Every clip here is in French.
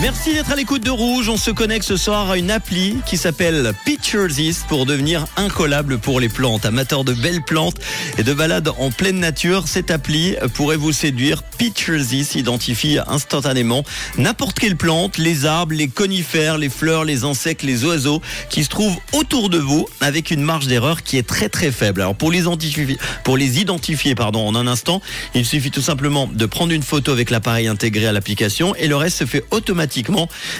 Merci d'être à l'écoute de Rouge. On se connecte ce soir à une appli qui s'appelle Picture This pour devenir incollable pour les plantes. Amateurs de belles plantes et de balades en pleine nature, cette appli pourrait vous séduire. Picture This identifie instantanément n'importe quelle plante, les arbres, les conifères, les fleurs, les insectes, les oiseaux qui se trouvent autour de vous avec une marge d'erreur qui est très très faible. Alors pour les identifier, pour les identifier pardon, en un instant, il suffit tout simplement de prendre une photo avec l'appareil intégré à l'application et le reste se fait automatiquement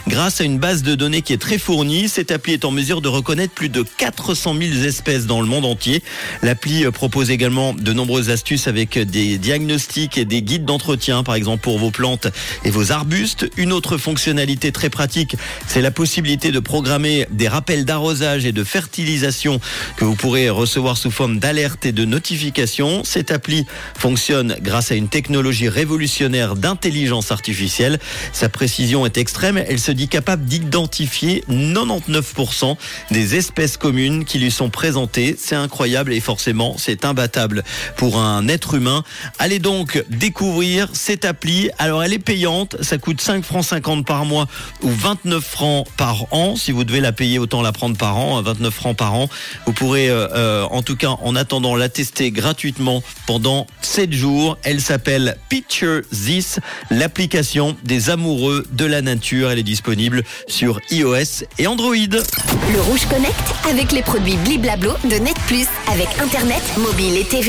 grâce à une base de données qui est très fournie. Cette appli est en mesure de reconnaître plus de 400 000 espèces dans le monde entier. L'appli euh, propose également de nombreuses astuces avec des diagnostics et des guides d'entretien, par exemple pour vos plantes et vos arbustes. Une autre fonctionnalité très pratique, c'est la possibilité de programmer des rappels d'arrosage et de fertilisation que vous pourrez recevoir sous forme d'alerte et de notification. Cette appli fonctionne grâce à une technologie révolutionnaire d'intelligence artificielle. Sa précision est extrême, elle se dit capable d'identifier 99% des espèces communes qui lui sont présentées. C'est incroyable et forcément c'est imbattable pour un être humain. Allez donc découvrir cette appli. Alors elle est payante, ça coûte 5 francs 50 par mois ou 29 francs par an. Si vous devez la payer, autant la prendre par an, 29 francs par an. Vous pourrez euh, euh, en tout cas en attendant la tester gratuitement pendant 7 jours. Elle s'appelle Picture This, l'application des amoureux de la Elle est disponible sur iOS et Android. Le Rouge Connect avec les produits Bliblablo de Net Plus avec Internet, mobile et TV.